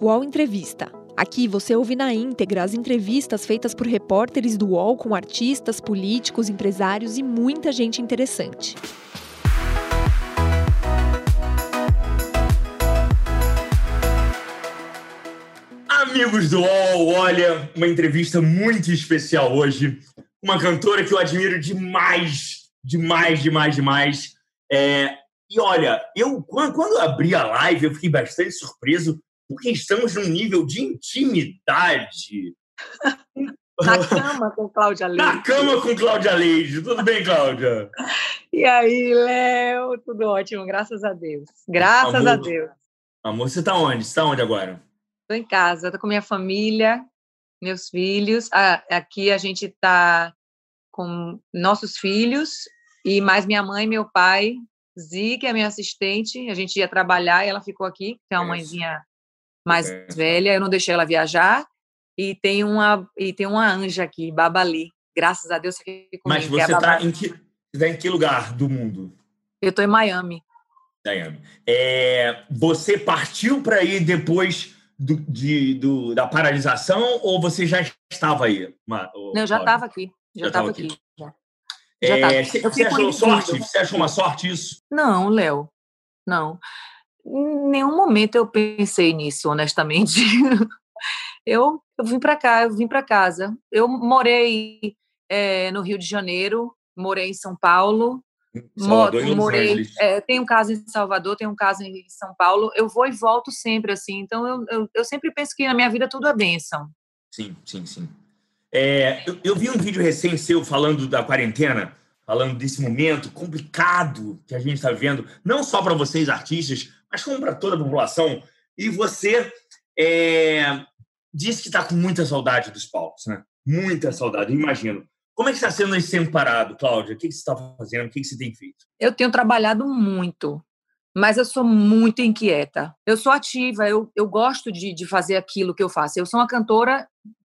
UOL Entrevista. Aqui você ouve na íntegra as entrevistas feitas por repórteres do UOL com artistas, políticos, empresários e muita gente interessante. Amigos do UOL, olha, uma entrevista muito especial hoje. Uma cantora que eu admiro demais, demais, demais, demais. É, e olha, eu quando, quando eu abri a live, eu fiquei bastante surpreso, porque estamos num nível de intimidade. Na cama com Cláudia Leite. Na cama com Cláudia Leite. Tudo bem, Cláudia? E aí, Léo? Tudo ótimo, graças a Deus. Graças Amor. a Deus. Amor, você tá onde? Você tá onde agora? Estou em casa, estou com minha família, meus filhos. Aqui a gente está com nossos filhos e mais minha mãe e meu pai. Zi, que é minha assistente, a gente ia trabalhar e ela ficou aqui, tem uma Isso. mãezinha mais É. velha, eu não deixei ela viajar. E tem uma e tem uma anja aqui, Babali. Graças a Deus aqui Mas comigo, que é você tá Babali. em que, você tá em que lugar do mundo, Eu estou em Miami. Daiane? É, você partiu para ir depois do, de, do- da paralisação ou você já estava aí? Ma- ô, Não, eu já estava aqui. Já Já tava estava aqui. aqui. já. Já É, tava. você, achou sorte? Você achou uma sorte isso? Não, Léo, não. Em nenhum momento eu pensei nisso, honestamente. Eu, eu vim para cá, eu vim para casa. Eu morei eh, no Rio de Janeiro, morei em São Paulo, Salvador mo- morei, Angeles. eh, tenho casa em Salvador, tenho casa em São Paulo. Eu vou e volto sempre assim. Então eu, eu, eu sempre penso que na minha vida tudo é bênção. Sim, sim, sim. É, eu, eu vi um vídeo recente seu falando da quarentena, falando desse momento complicado que a gente está vivendo, não só para vocês artistas, mas como para toda a população. E você é, disse que está com muita saudade dos palcos, né? Muita saudade, imagino. Como é que está sendo esse tempo parado, Cláudia? O que, que você está fazendo? O que, que você tem feito? Eu tenho trabalhado muito, mas eu sou muito inquieta. Eu sou ativa, eu, eu gosto de, de fazer aquilo que eu faço. Eu sou uma cantora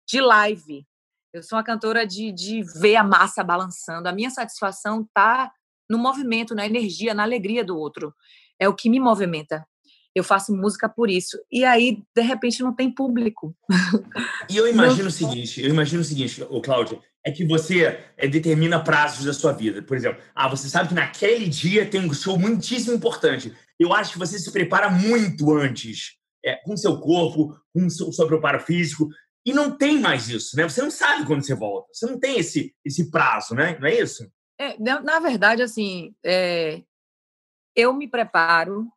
de live, eu sou uma cantora de, de ver a massa balançando. A minha satisfação está no movimento, na energia, na alegria do outro. É o que me movimenta. Eu faço música por isso. E aí, de repente, não tem público. E eu imagino o seguinte, eu imagino o seguinte, ô Cláudia, é que você é, determina prazos da sua vida. Por exemplo, ah, você sabe que naquele dia tem um show muitíssimo importante. Eu acho que você se prepara muito antes, é, com seu corpo, com o seu, seu preparo físico, e não tem mais isso, né? Você não sabe quando você volta. Você não tem esse, esse prazo, né? Não é isso? É, na, na verdade, assim, é, eu me preparo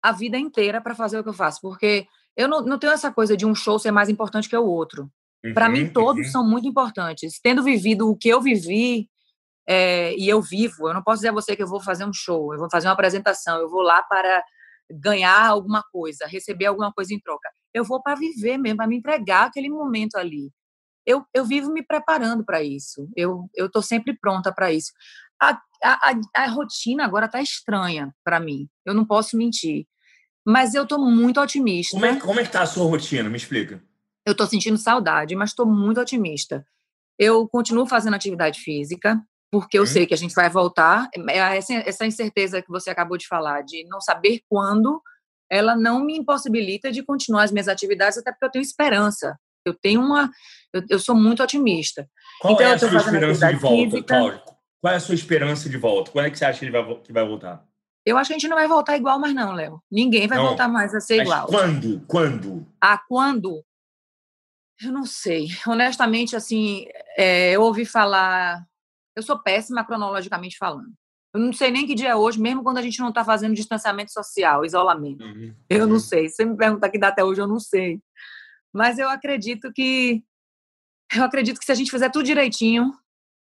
a vida inteira para fazer o que eu faço, porque eu não, não tenho essa coisa de um show ser mais importante que o outro. Para Uhum, mim, todos uhum. são muito importantes. Tendo vivido o que eu vivi, é, e eu vivo, eu não posso dizer a você que eu vou fazer um show, eu vou fazer uma apresentação, eu vou lá para ganhar alguma coisa, receber alguma coisa em troca. Eu vou para viver mesmo, para me entregar aquele momento ali. Eu, eu vivo me preparando para isso. Eu estou sempre pronta para isso. A, a, a, rotina agora está estranha para mim. Eu não posso mentir. Mas eu estou muito otimista. Como é, como é que tá a sua rotina? Me explica. Eu estou sentindo saudade, mas estou muito otimista. Eu continuo fazendo atividade física, porque eu Hum. sei que a gente vai voltar. É Essa, essa incerteza que você acabou de falar, de não saber quando, ela não me impossibilita de continuar as minhas atividades, até porque eu tenho esperança. Eu tenho uma. Eu, eu sou muito otimista. Qual Então, é a sua esperança de volta, física. Qual é a sua esperança de volta? Quando é que você acha que ele vai, que vai voltar? Eu acho que a gente não vai voltar igual mais, não, Léo. Ninguém vai Não. voltar mais a ser igual. quando? Quando? A quando? Eu não sei. Honestamente, assim, é, eu ouvi falar. Eu sou péssima cronologicamente falando. Eu não sei nem que dia é hoje, mesmo quando a gente não está fazendo distanciamento social, isolamento. Eu não sei. Se você me perguntar que data é hoje, eu não sei. Mas eu acredito que. Eu acredito que se a gente fizer tudo direitinho,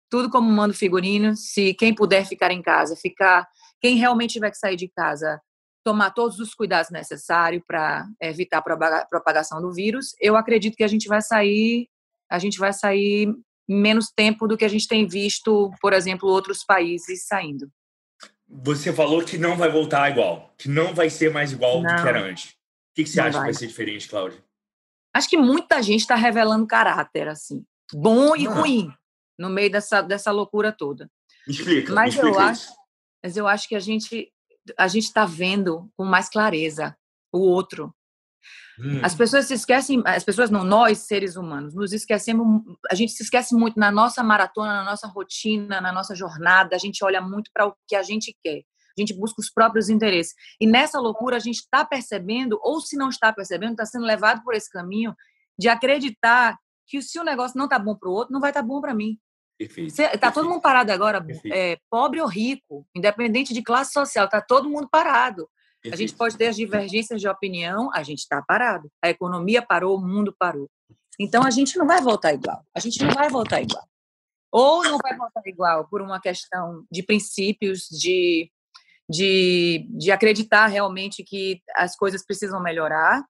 tudo como manda o figurino, se quem puder ficar em casa, ficar. Quem realmente tiver que sair de casa, tomar todos os cuidados necessários para evitar a propaga- propagação do vírus, eu acredito que a gente vai sair. A gente vai sair menos tempo do que a gente tem visto, por exemplo, outros países saindo. Você falou que não vai voltar igual, que não vai ser mais igual do Não. que era antes. O que, você acha vai. que vai ser diferente, Cláudia? Acho que muita gente está revelando caráter, assim, bom e Ah. ruim, no meio dessa, dessa loucura toda. Me explica. Mas me explica eu isso. Mas eu acho que a gente a gente está vendo com mais clareza o outro. Hum. As pessoas se esquecem, as pessoas não, nós seres humanos, nos esquecemos, a gente se esquece muito na nossa maratona, na nossa rotina, na nossa jornada, a gente olha muito para o que a gente quer. A gente busca os próprios interesses. E nessa loucura a gente está percebendo, ou se não está percebendo, está sendo levado por esse caminho de acreditar que se o negócio não está bom para o outro, não vai estar tá bom para mim. Está todo mundo parado agora, é, pobre ou rico, independente de classe social, está todo mundo parado. Perfeito. A gente pode ter as divergências de opinião, a gente está parado. A economia parou, o mundo parou. Então a gente não vai voltar igual. A gente não vai voltar igual. Ou não vai voltar igual por uma questão de princípios, de, de, de acreditar realmente que as coisas precisam melhorar,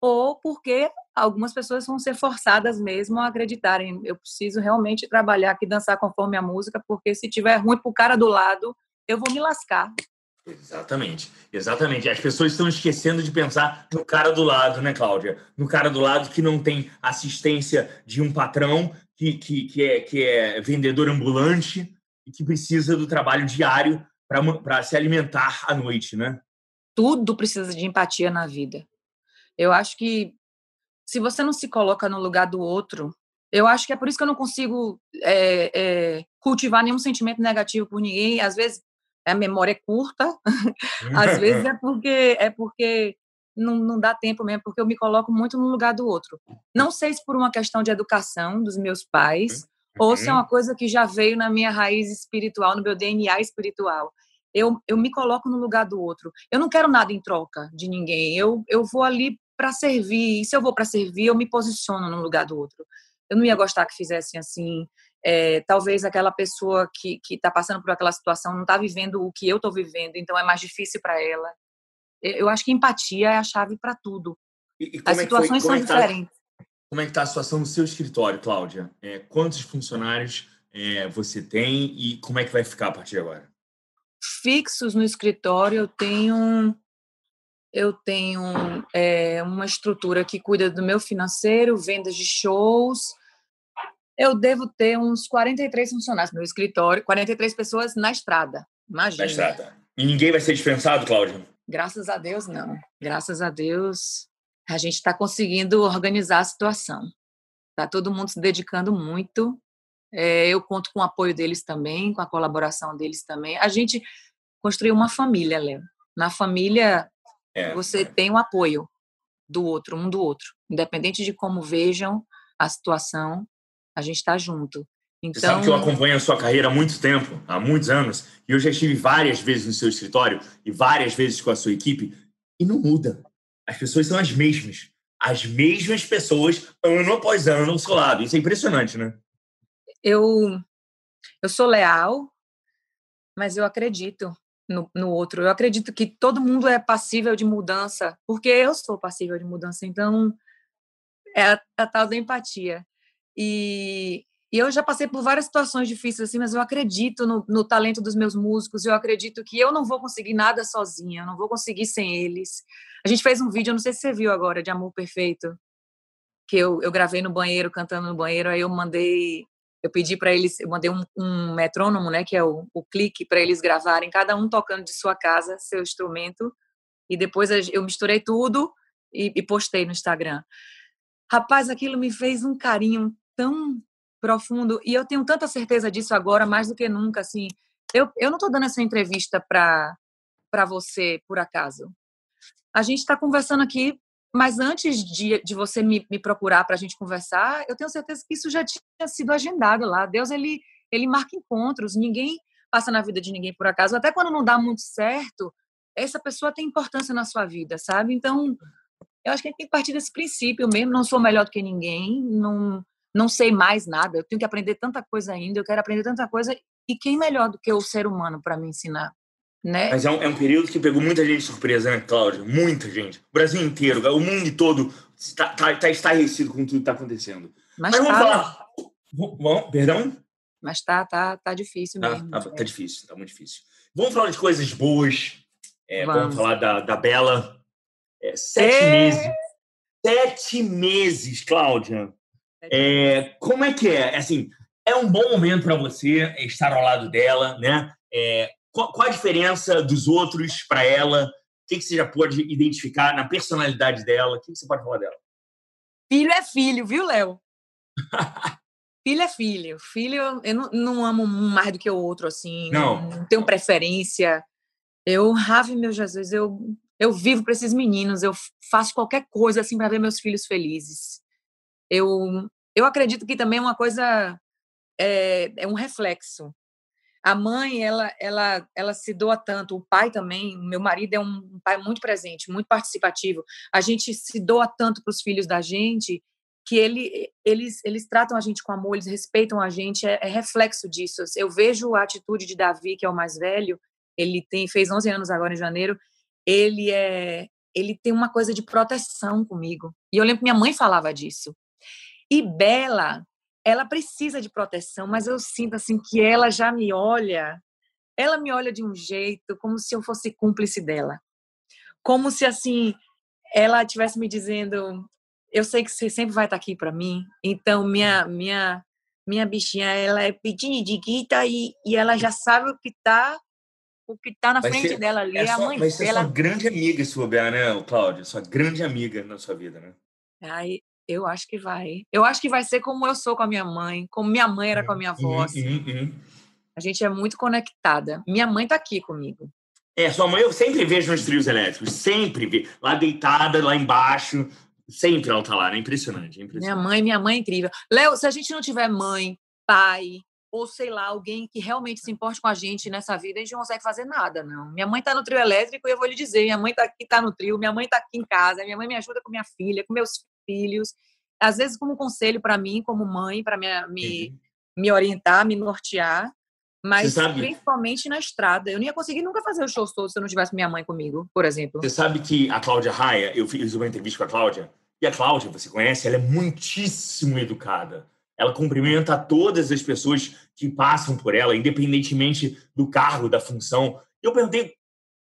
ou porque algumas pessoas vão ser forçadas mesmo a acreditarem. Eu preciso realmente trabalhar aqui, dançar conforme a música, porque se tiver ruim pro cara do lado, eu vou me lascar. Exatamente, exatamente. As pessoas estão esquecendo de pensar no cara do lado, né, Cláudia? No cara do lado que não tem assistência de um patrão, que, que, que, é, que é vendedor ambulante e que precisa do trabalho diário para se alimentar à noite, né? Tudo precisa de empatia na vida. Eu acho que se você não se coloca no lugar do outro, eu acho que é por isso que eu não consigo é, é, cultivar nenhum sentimento negativo por ninguém. Às vezes a memória é curta, às vezes é porque é porque não, não dá tempo mesmo, porque eu me coloco muito no lugar do outro. Não sei se por uma questão de educação dos meus pais, uhum. ou se é uma coisa que já veio na minha raiz espiritual, no meu DNA espiritual. Eu, eu me coloco no lugar do outro. Eu não quero nada em troca de ninguém. Eu, eu vou ali para servir. E se eu vou para servir, eu me posiciono no lugar do outro. Eu não ia gostar que fizessem assim. É, talvez aquela pessoa que está passando por aquela situação não está vivendo o que eu estou vivendo, então é mais difícil para ela. Eu acho que empatia é a chave para tudo. E, e As é situações são é tá, diferentes. Como é que está a situação no seu escritório, Cláudia? É, quantos funcionários é, você tem e como é que vai ficar a partir de agora? Fixos no escritório, eu tenho eu tenho é, uma estrutura que cuida do meu financeiro, vendas de shows. Eu devo ter uns 43 funcionários no meu escritório, 43 pessoas na estrada. Imagina. Na estrada. E ninguém vai ser dispensado, Cláudia? Graças a Deus, não. Graças a Deus, a gente está conseguindo organizar a situação. Está todo mundo se dedicando muito. É, eu conto com o apoio deles também, com a colaboração deles também. A gente construiu uma família, Léo. Na família, é, você é. tem o apoio do outro, um do outro. Independente de como vejam a situação, a gente está junto. Então... Você sabe que eu então acompanho a sua carreira há muito tempo, há muitos anos, e eu já estive várias vezes no seu escritório e várias vezes com a sua equipe, e não muda. As pessoas são as mesmas. As mesmas pessoas, ano após ano, ao seu lado. Isso é impressionante, né? Eu, eu sou leal, mas eu acredito no, no outro. Eu acredito que todo mundo é passível de mudança, porque eu sou passível de mudança. Então, é a, a tal da empatia. E, e, eu já passei por várias situações difíceis assim, mas eu acredito no, no, talento dos meus músicos. Eu acredito que eu não vou conseguir nada sozinha, eu não vou conseguir sem eles. A gente fez um vídeo, não sei se você viu agora, de Amor Perfeito, que eu, eu gravei no banheiro, cantando no banheiro. Aí eu mandei eu pedi para eles, eu mandei um, um, metrônomo, né, que é o, o clique, para eles gravarem, cada um tocando de sua casa seu instrumento, e depois eu misturei tudo e, e postei no Instagram. Rapaz, aquilo me fez um carinho tão profundo, e eu tenho tanta certeza disso agora, mais do que nunca, assim, eu, eu não estou dando essa entrevista para você, por acaso. A gente está conversando aqui mas antes de, de você me, me procurar para a gente conversar, eu tenho certeza que isso já tinha sido agendado lá. Deus, ele, ele marca encontros. Ninguém passa na vida de ninguém por acaso. Até quando não dá muito certo, essa pessoa tem importância na sua vida, sabe? Então, eu acho que a gente tem que partir desse princípio mesmo. Não sou melhor do que ninguém, não, não sei mais nada. Eu tenho que aprender tanta coisa ainda, eu quero aprender tanta coisa. E quem melhor do que o ser humano para me ensinar? Né? Mas é um, é um, período que pegou muita gente de surpresa, né, Cláudia? Muita gente. O Brasil inteiro, o mundo todo está, está, está estarrecido com tudo que está acontecendo. Mas, Mas vamos tá, falar. Bom, perdão? Mas tá, tá, tá difícil tá, mesmo. Tá, tá, difícil, tá muito difícil. Vamos falar de coisas boas. É, vamos. vamos. falar da, da Bela. É, sete é... meses. Sete meses, Cláudia. É, como é que é? Assim, é um bom momento para você estar ao lado dela, né? É, qual, qual a diferença dos outros para ela? que, que você já pode identificar na personalidade dela? O que, que você pode falar dela? Filho é filho, viu, Léo? filho é filho. Filho, eu não, não, amo um mais do que o outro, assim. Não. Não tenho preferência. Eu, Ave, meu Jesus, eu, eu vivo para esses meninos. Eu faço qualquer coisa, assim, para ver meus filhos felizes. Eu, eu acredito que também é uma coisa é, é um reflexo. A mãe, ela, ela, ela se doa tanto, o pai também. Meu marido é um pai muito presente, muito participativo. A gente se doa tanto para os filhos da gente que ele, eles, eles tratam a gente com amor, eles respeitam a gente, é, é, reflexo disso. Eu vejo a atitude de Davi, que é o mais velho, ele tem fez 11 anos agora em janeiro, ele é ele tem uma coisa de proteção comigo. E eu lembro que minha mãe falava disso. E Bela, ela precisa de proteção, mas eu sinto assim que ela já me olha, ela me olha de um jeito como se eu fosse cúmplice dela. Como se assim ela estivesse me dizendo, eu sei que você sempre vai estar aqui para mim, então minha minha minha bichinha, ela é pequenininha e, e ela já sabe o que está o que tá na vai frente ser, dela ali é, é a mãe vai ser sua grande amiga se souber, né, Cláudia? Sua grande amiga na sua vida, né? Aí, eu acho que vai. Eu acho que vai ser como eu sou com a minha mãe, como minha mãe era com a minha avó. Assim. Uhum, uhum. A gente é muito conectada. Minha mãe está aqui comigo. É, sua mãe eu sempre vejo nos trios elétricos, sempre vi. Lá deitada, lá embaixo, sempre ela tá lá, né? Impressionante, é impressionante. Minha mãe, minha mãe é incrível. Léo, se a gente não tiver mãe, pai, ou sei lá, alguém que realmente se importe com a gente nessa vida, a gente não consegue fazer nada, não. Minha mãe tá no trio elétrico e eu vou lhe dizer, minha mãe tá aqui, tá no trio, minha mãe tá aqui em casa, minha mãe me ajuda com minha filha, com meus filhos, às vezes como conselho para mim, como mãe, para me, me, uhum. me orientar, me nortear, mas principalmente na estrada. Eu não ia conseguir nunca fazer os shows todos se eu não tivesse minha mãe comigo, por exemplo. Você sabe que a Cláudia Raia, eu fiz uma entrevista com a Cláudia, e a Cláudia, você conhece, ela é muitíssimo educada. Ela cumprimenta todas as pessoas que passam por ela, independentemente do cargo, da função. Eu perguntei,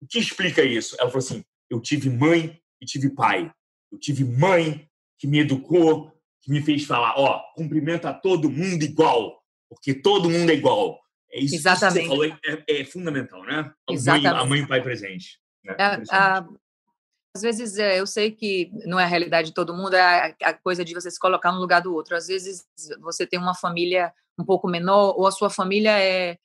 o que explica isso? Ela falou assim, eu tive mãe e tive pai. Eu tive mãe que me educou, que me fez falar, ó, cumprimenta todo mundo igual, porque todo mundo é igual. É isso Exatamente. que você falou, é, é fundamental, né? A Exatamente. Mãe, a mãe e o pai presente. Né? É, a, às vezes é, eu sei que não é a realidade de todo mundo, é a, a coisa de você se colocar no lugar do outro. Às vezes você tem uma família um pouco menor, ou a sua família é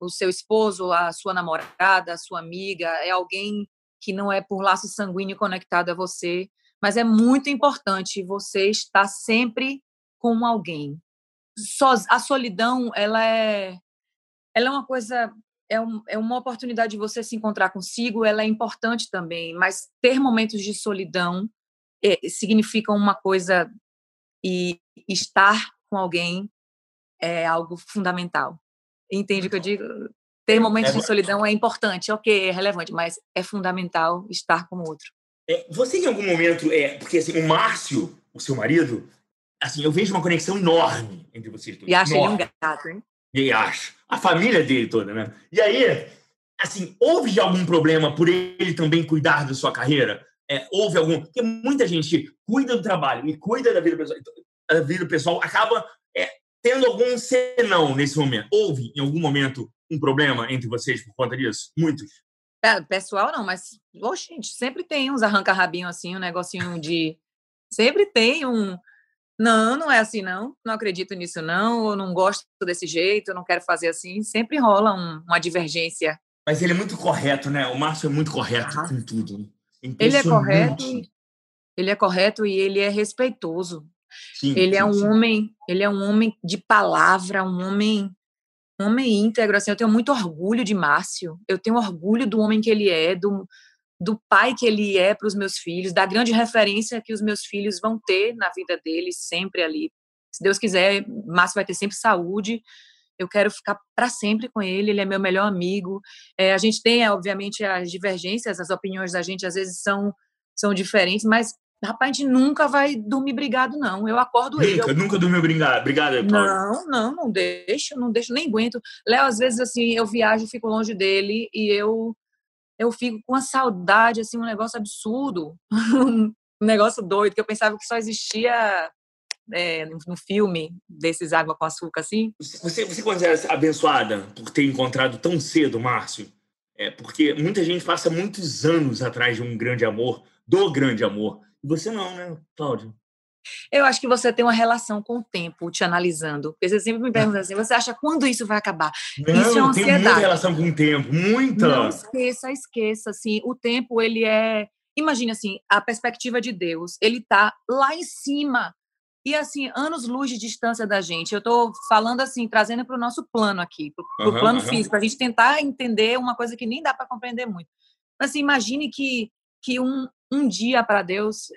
o seu esposo, a sua namorada, a sua amiga, é alguém que não é por laço sanguíneo conectado a você mas é muito importante você estar sempre com alguém. a solidão, ela é, ela é uma coisa, é, um, é uma oportunidade de você se encontrar consigo, ela é importante também, mas ter momentos de solidão é, significa uma coisa e estar com alguém é algo fundamental. Entende o que eu digo? Ter momentos é, de solidão é importante, ok, é relevante, mas é fundamental estar com o outro. É, você em algum momento, é, porque assim, o Márcio, o seu marido, assim, eu vejo uma conexão enorme entre vocês dois. E acho ele um gato, hein? E acho. A família dele toda, né? E aí, assim, houve algum problema por ele também cuidar da sua carreira? É, houve algum. Porque muita gente cuida do trabalho e cuida da vida pessoal, da vida pessoal acaba é, tendo algum senão nesse momento. Houve, em algum momento, um problema entre vocês por conta disso? Muitos. Pessoal não, mas, oxe, gente, sempre tem uns arranca-rabinho assim, um negocinho de. Sempre tem um. Não, não é assim, não. Não acredito nisso, não. Eu não gosto desse jeito, eu não quero fazer assim. Sempre rola um, uma divergência. Mas ele é muito correto, né? O Márcio é muito correto ah. com tudo. Né? Ele é correto. Ele é correto e ele é respeitoso. Sim, ele é sim, é um sim. homem, ele é um homem de palavra, um homem homem íntegro, assim, eu tenho muito orgulho de Márcio, eu tenho orgulho do homem que ele é, do, do pai que ele é para os meus filhos, da grande referência que os meus filhos vão ter na vida deles, sempre ali. Se Deus quiser, Márcio vai ter sempre saúde, eu quero ficar para sempre com ele, ele é meu melhor amigo. É, a gente tem, obviamente, as divergências, as opiniões da gente às vezes são, são diferentes, mas Rapaz, a gente nunca vai dormir brigado, não. Eu acordo nunca, ele. Eu... Nunca dormiu brigado, brigado Não, não, não deixo, não deixo, nem aguento. Léo, às vezes, assim, eu viajo, fico longe dele e eu eu fico com uma saudade, assim, um negócio absurdo. um negócio doido, que eu pensava que só existia é, no filme desses Água com Açúcar, assim. Você, você considera abençoada por ter encontrado tão cedo Márcio? É, porque muita gente passa muitos anos atrás de um grande amor, do grande amor. Você não, né, Cláudio? Eu acho que você tem uma relação com o tempo, te analisando. Porque você sempre me pergunta assim: você acha quando isso vai acabar? Não, isso é uma ansiedade. muita relação com o tempo, muita. Não esqueça, esqueça. Assim, o tempo, ele é. Imagine assim, a perspectiva de Deus, ele está lá em cima. E assim, anos luz de distância da gente. Eu estou falando assim, trazendo para o nosso plano aqui, para o uhum, plano uhum. físico, para a gente tentar entender uma coisa que nem dá para compreender muito. Mas assim, imagine que, que um, um dia para Deus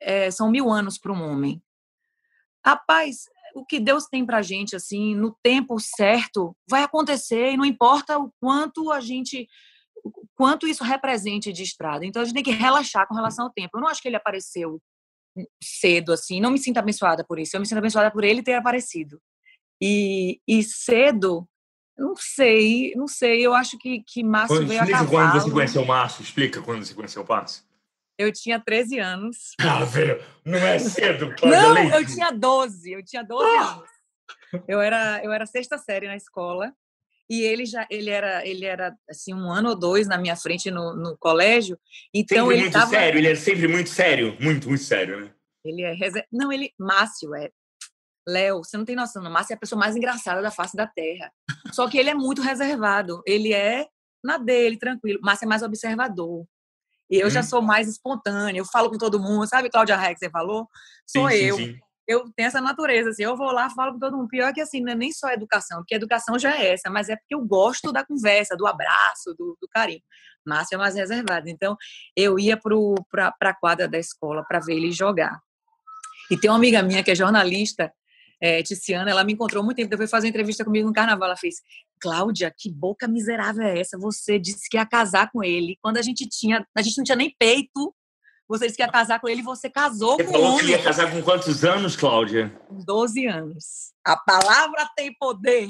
é, são mil anos para um homem. Rapaz, o que Deus tem para a gente, assim, no tempo certo, vai acontecer e não importa o quanto a gente, quanto isso represente de estrada. Então a gente tem que relaxar com relação ao tempo. Eu não acho que ele apareceu cedo, assim, não me sinto abençoada por isso. Eu me sinto abençoada por ele ter aparecido. E, e cedo, não sei, não sei. Eu acho que, que Márcio quando, veio a Explica quando você conheceu o Márcio. Explica quando você conheceu o Márcio. Eu tinha 13 anos. Ah, velho, não é cedo, Cláudia Não, Leite. eu tinha 12, eu tinha 12 ah! anos. Eu era, eu era sexta série na escola e ele já ele era ele era assim um ano ou dois na minha frente no, no colégio então sempre ele muito tava... sério ele é sempre muito sério muito muito sério né ele é não ele Márcio é Léo você não tem noção Márcio é a pessoa mais engraçada da face da terra só que ele é muito reservado ele é na dele tranquilo Márcio é mais observador e eu hum. já uhum. sou mais espontânea, eu falo com todo mundo, sabe, Cláudia que você falou? Sou sim, eu. Sim, sim. Eu tenho essa natureza, assim, eu vou lá, falo com todo mundo. Pior que assim, não é nem só educação, porque educação já é essa, mas é porque eu gosto da conversa, do abraço, do, do carinho. Márcia é mais reservada. Então, eu ia para a quadra da escola para ver ele jogar. E tem uma amiga minha que é jornalista, é, Tiziana, ela me encontrou muito tempo depois de fazer uma entrevista comigo no carnaval. Ela fez: Cláudia, que boca miserável é essa? Você disse que ia casar com ele. Quando a gente tinha, a gente não tinha nem peito. Você disse que ia casar com ele e você casou você com falou que ia casar com quantos anos, Cláudia? 12 anos. A palavra tem poder.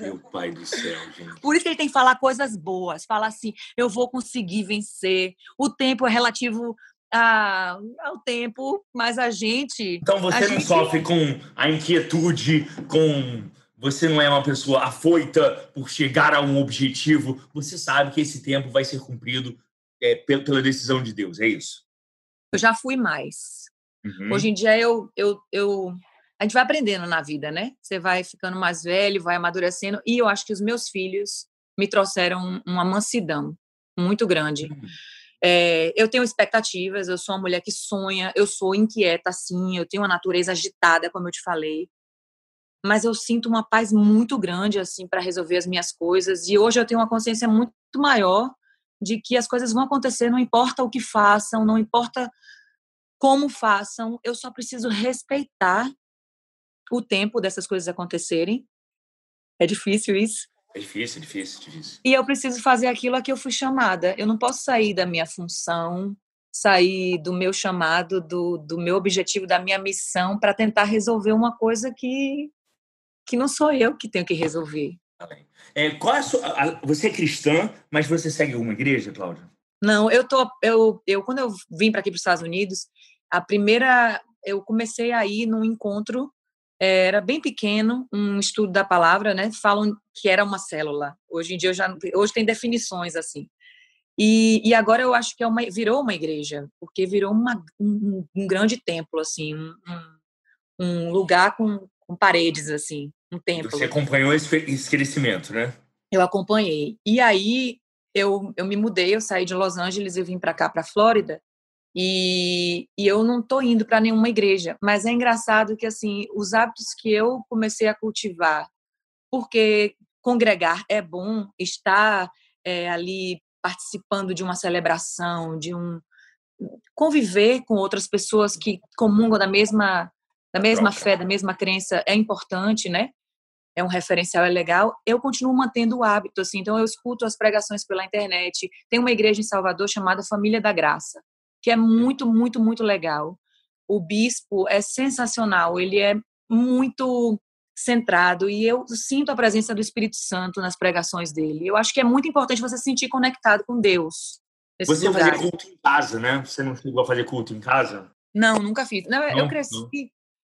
Meu pai do céu, gente. Por isso que ele tem que falar coisas boas. Falar assim, eu vou conseguir vencer. O tempo é relativo a, ao tempo, mas a gente. Então você não gente... sofre com a inquietude, com. Você não é uma pessoa afoita por chegar a um objetivo. Você sabe que esse tempo vai ser cumprido é, pela decisão de Deus, é isso? Eu já fui mais. Uhum. Hoje em dia eu, eu, eu. A gente vai aprendendo na vida, né? Você vai ficando mais velho, vai amadurecendo. E eu acho que os meus filhos me trouxeram uma mansidão muito grande. É, eu tenho expectativas, eu sou uma mulher que sonha, eu sou inquieta, sim, eu tenho uma natureza agitada, como eu te falei, mas eu sinto uma paz muito grande, assim, para resolver as minhas coisas, e hoje eu tenho uma consciência muito maior de que as coisas vão acontecer, não importa o que façam, não importa como façam, eu só preciso respeitar o tempo dessas coisas acontecerem. É difícil isso, é difícil, é difícil, difícil. E eu preciso fazer aquilo a que eu fui chamada. Eu não posso sair da minha função, sair do meu chamado, do, do meu objetivo, da minha missão, para tentar resolver uma coisa que, que não sou eu que tenho que resolver. É, qual é a sua, a, você é cristã, mas você segue alguma igreja, Cláudia? Não, eu tô. Eu, eu quando eu vim para aqui para os Estados Unidos, a primeira eu comecei a ir num encontro era bem pequeno, um estudo da palavra, né? Falam que era uma célula. Hoje em dia já hoje tem definições assim. E, e agora eu acho que é uma, virou uma igreja, porque virou uma, um, um grande templo assim, um, um lugar com, com, paredes assim, um templo. Você acompanhou esse, esse crescimento, né? Eu acompanhei. E aí eu, eu me mudei, eu saí de Los Angeles e vim para cá, para Flórida. E, e eu não estou indo para nenhuma igreja, mas é engraçado que assim os hábitos que eu comecei a cultivar, porque congregar é bom, estar é, ali participando de uma celebração, de um conviver com outras pessoas que comungam da mesma da mesma fé, da mesma crença é importante, né? É um referencial, é legal. Eu continuo mantendo o hábito, assim. Então, eu escuto as pregações pela internet. Tem uma igreja em Salvador chamada Família da Graça que é muito, muito, muito legal. O bispo é sensacional, ele é muito centrado e eu sinto a presença do Espírito Santo nas pregações dele. Eu acho que é muito importante você se sentir conectado com Deus. Você lugares. fazia culto em casa, né? Você não chegou a fazer culto em casa? Não, nunca fiz. Não, não eu cresci. Não.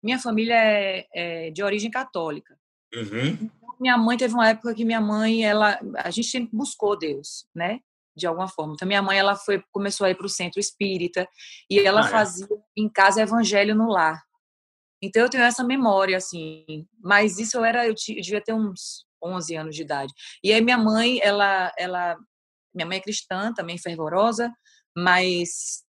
Minha família é, é, de origem católica. Uhum. Então, minha mãe teve uma época que minha mãe, ela, a gente sempre buscou Deus, né? De alguma forma. Então minha mãe, ela foi, começou a ir para o centro espírita e ela ah, é? fazia em casa evangelho no lar. Então eu tenho essa memória assim, mas isso eu era eu, eu devia ter uns 11 anos de idade. E aí minha mãe, ela ela minha mãe é cristã, também fervorosa, mas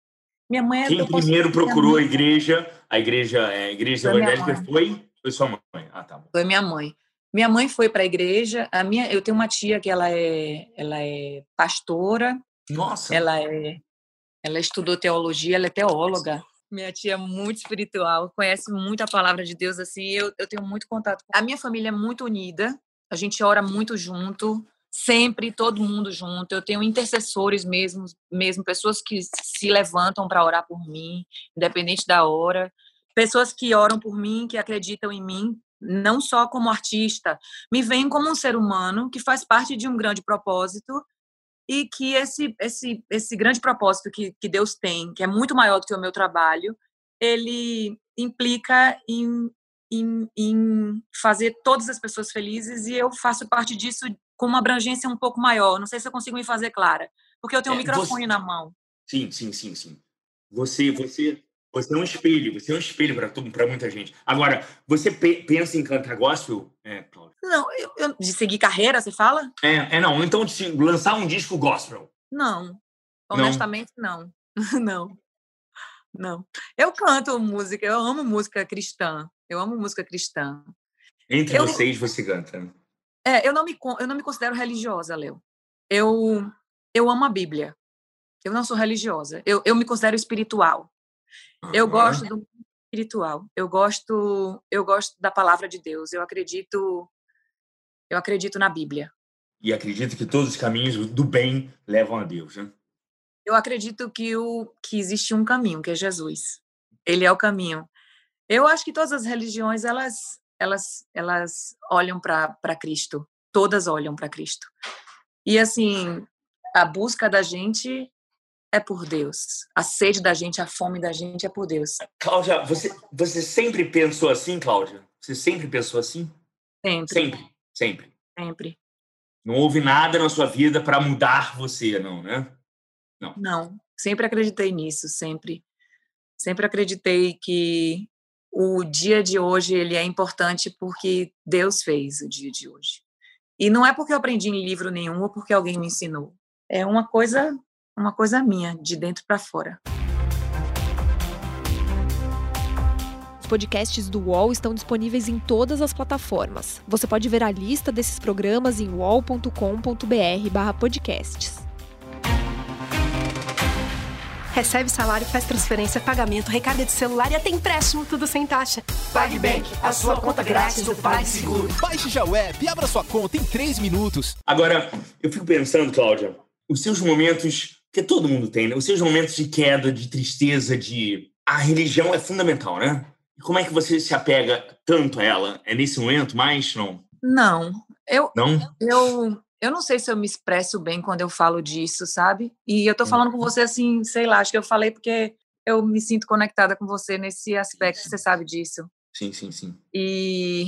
minha mãe é Quem primeiro procurou a igreja, a igreja, é, a igreja foi evangélica foi, foi sua mãe. Ah, tá bom. Foi minha mãe. Minha mãe foi para a igreja. A minha, eu tenho uma tia que ela é, ela é pastora. Nossa. Ela é, ela estudou teologia, ela é teóloga. Minha tia é muito espiritual, conhece muito a palavra de Deus assim. Eu, eu tenho muito contato. A minha família é muito unida. A gente ora muito junto sempre todo mundo junto. Eu tenho intercessores mesmo, mesmo pessoas que se levantam para orar por mim, independente da hora. Pessoas que oram por mim, que acreditam em mim, não só como artista, me veem como um ser humano que faz parte de um grande propósito e que esse esse esse grande propósito que, que Deus tem, que é muito maior do que o meu trabalho, ele implica em, em, em fazer todas as pessoas felizes e eu faço parte disso com uma abrangência um pouco maior. Não sei se eu consigo me fazer clara, porque eu tenho um é, microfone você... na mão. Sim, sim, sim, sim. Você, você, você é um espelho. Você é um espelho para para muita gente. Agora, você pe pensa em cantar gospel, é? Não, eu, eu, de seguir carreira, você fala? É, é não. Então de lançar um disco gospel. Não. Honestamente, não. Não. não. não. Eu canto música. Eu amo música cristã. Eu amo música cristã. Entre eu... vocês, você canta. É, eu não me, eu não me considero religiosa, Léo. Eu, eu amo a Bíblia. Eu não sou religiosa. Eu, eu me considero espiritual. Eu gosto do espiritual. Eu gosto, eu gosto da palavra de Deus. Eu acredito, eu acredito na Bíblia. E acredito que todos os caminhos do bem levam a Deus, né? Eu acredito que o que existe um caminho, que é Jesus. Ele é o caminho. Eu acho que todas as religiões elas elas, elas olham para Cristo, todas olham para Cristo. E assim, a busca da gente é por Deus. A sede da gente, a fome da gente é por Deus. Cláudia, você, você sempre pensou assim, Cláudia? Você sempre pensou assim? Sempre. Sempre, sempre. Sempre. Não houve nada na sua vida para mudar você, não, né? Não. Não. Sempre acreditei nisso, sempre. Sempre acreditei que o dia de hoje ele é importante porque Deus fez o dia de hoje. E não é porque eu aprendi em livro nenhum ou porque alguém me ensinou. É uma coisa, uma coisa minha, de dentro para fora. Os podcasts do UOL estão disponíveis em todas as plataformas. Você pode ver a lista desses programas em wall.com.br/podcasts. Recebe salário, faz transferência, pagamento, recarga de celular e até empréstimo, tudo sem taxa. PagBank, a sua conta grátis do PagSeguro. Baixe já o app e abra sua conta em 3 minutos. Agora, eu fico pensando, Cláudia, os seus momentos, que todo mundo tem, né? Os seus momentos de queda, de tristeza, de... A religião é fundamental, né? E como é que você se apega tanto a ela? É nesse momento mais, não? Não. Eu, não? Eu, eu não sei se eu me expresso bem quando eu falo disso, sabe? E eu tô falando com você assim, sei lá, acho que eu falei porque eu me sinto conectada com você nesse aspecto, sim. você sabe disso. Sim, sim, sim. E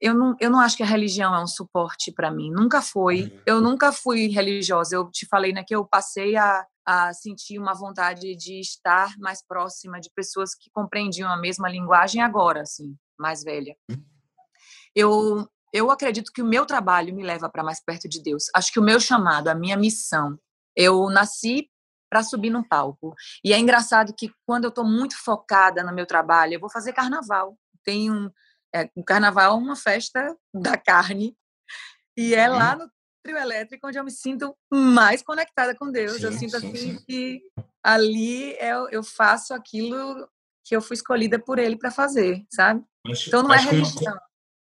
eu não, eu não acho que a religião é um suporte para mim, nunca foi. Uhum. Eu nunca fui religiosa. Eu te falei né, que eu passei a, a sentir uma vontade de estar mais próxima de pessoas que compreendiam a mesma linguagem agora, assim, mais velha. Uhum. Eu eu acredito que o meu trabalho me leva para mais perto de Deus. Acho que o meu chamado, a minha missão, eu nasci para subir num palco. E é engraçado que quando eu estou muito focada no meu trabalho, eu vou fazer carnaval. Tem um, é, um carnaval, uma festa da carne, e é lá uhum. no trio elétrico onde eu me sinto mais conectada com Deus. Sim, eu sinto sim, assim sim. que ali eu, eu faço aquilo que eu fui escolhida por Ele para fazer, sabe? Mas, então não é religião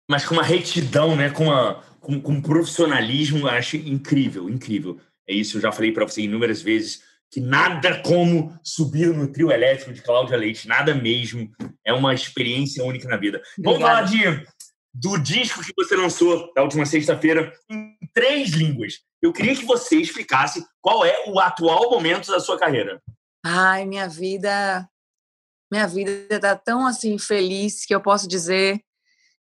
mas com uma retidão, né? Com, uma, com, com um profissionalismo, acho incrível, incrível. É isso, eu já falei para você inúmeras vezes que nada como subir no trio elétrico de Cláudia Leite, nada mesmo. É uma experiência única na vida. Vamos falar de, do disco que você lançou na última sexta-feira em três línguas. Eu queria que você explicasse qual é o atual momento da sua carreira. Ai, minha vida, minha vida está tão assim feliz que eu posso dizer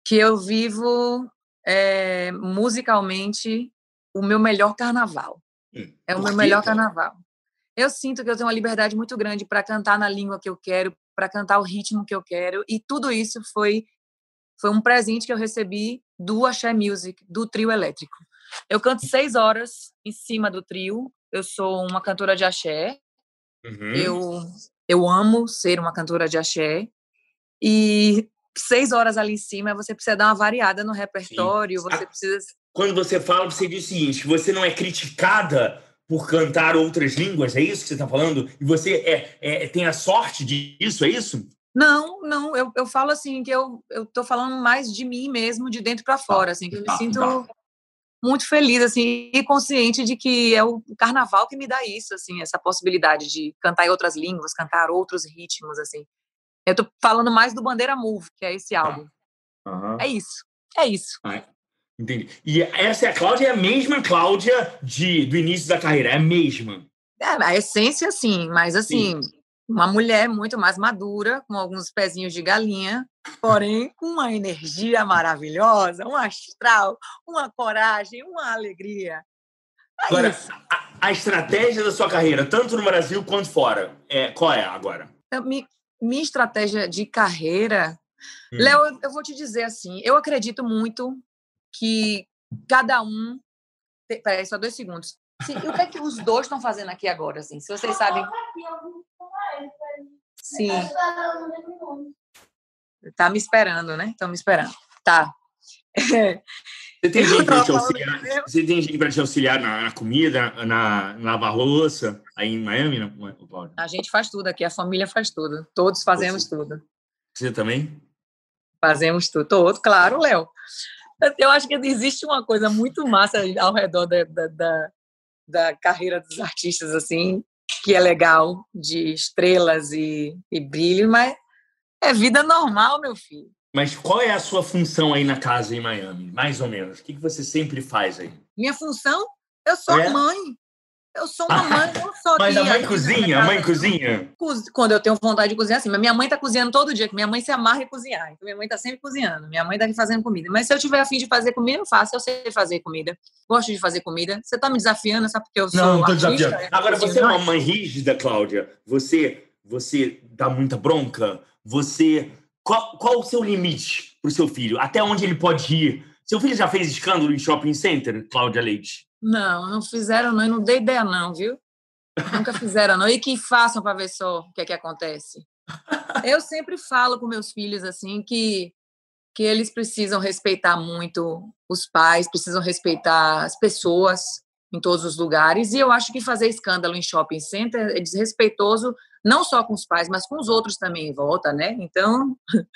que eu vivo é musicalmente o meu melhor carnaval. Hum, é o meu melhor cara? carnaval. Eu sinto que eu tenho uma liberdade muito grande para cantar na língua que eu quero, para cantar o ritmo que eu quero, e tudo isso foi foi um presente que eu recebi do Axé Music, do trio elétrico. Eu canto seis horas em cima do trio. Eu sou uma cantora de axé. Uhum. Eu eu amo ser uma cantora de axé. E seis horas ali em cima, você precisa dar uma variada no repertório. Sim. Você precisa Quando você fala, você diz o seguinte: você não é criticada por cantar outras línguas, é isso que você está falando? E você é, é- tem a sorte disso, é isso? Não, não, eu, eu falo assim que eu, tô falando mais de mim mesmo, de dentro para fora, assim, que eu me tá, sinto tá. muito feliz, assim, e consciente de que é o carnaval que me dá isso, assim, essa possibilidade de cantar em outras línguas, cantar outros ritmos, assim. Eu tô falando mais do Bandeira Move, que é esse álbum. Aham. É isso, é isso. Entendi. E essa é a Cláudia, é a mesma Cláudia de, do início da carreira, é a mesma. É, a essência, sim, mas assim, uma mulher muito mais madura, com alguns pezinhos de galinha, porém com uma energia maravilhosa, um astral, uma coragem, uma alegria. É Agora, a, a estratégia da sua carreira, tanto no Brasil quanto fora, é, qual é agora? Mi- minha estratégia de carreira, Hum. Léo, eu- eu vou te dizer assim, eu acredito muito que cada um. Peraí, só dois segundos. Sim, e o que é que os dois estão fazendo aqui agora, assim? Se vocês sabem. Sim. Tá me esperando, né? Estão me esperando. Tá. Você tem gente para te auxiliar, você tem gente para te auxiliar na, na comida, na, na lavar louça, aí em Miami, não, Cláudia? A gente faz tudo aqui, a família faz tudo. Todos fazemos tudo. Você também? Fazemos tudo. Todos, claro, Léo. Eu acho que existe uma coisa muito massa ao redor da, da, da, carreira dos artistas, assim, que é legal, de estrelas e, e brilho, mas é vida normal, meu filho. Mas qual é a sua função aí na casa em Miami, mais ou menos? O que, que você sempre faz aí? Minha função, eu sou É? mãe. Eu sou uma mãe, não sou Mas a mãe na cozinha, a mãe cozinha. Cozi- Quando eu tenho vontade de cozinhar, assim, mas minha mãe tá cozinhando todo dia, que minha mãe se amarra em cozinhar. Então, minha mãe tá sempre cozinhando. Minha mãe tá aqui fazendo comida. Mas se eu tiver afim de fazer comida, eu faço. Eu sei fazer comida. Gosto de fazer comida. Você tá me desafiando, só porque eu sou Não, não tô artista, desafiando. eu Agora, você é uma mãe rígida, Cláudia? Você, você dá muita bronca? Você... Qual, qual o seu limite pro seu filho? Até onde ele pode ir? Seu filho já fez escândalo em shopping center, Cláudia Leite? Não, não fizeram, não. Eu não dei ideia, não, viu? Nunca fizeram, não. E que façam para ver só o que é que acontece. Eu sempre falo com meus filhos, assim, que, que eles precisam respeitar muito os pais, precisam respeitar as pessoas em todos os lugares. E eu acho que fazer escândalo em shopping center é desrespeitoso, não só com os pais, mas com os outros também em volta, né? Então,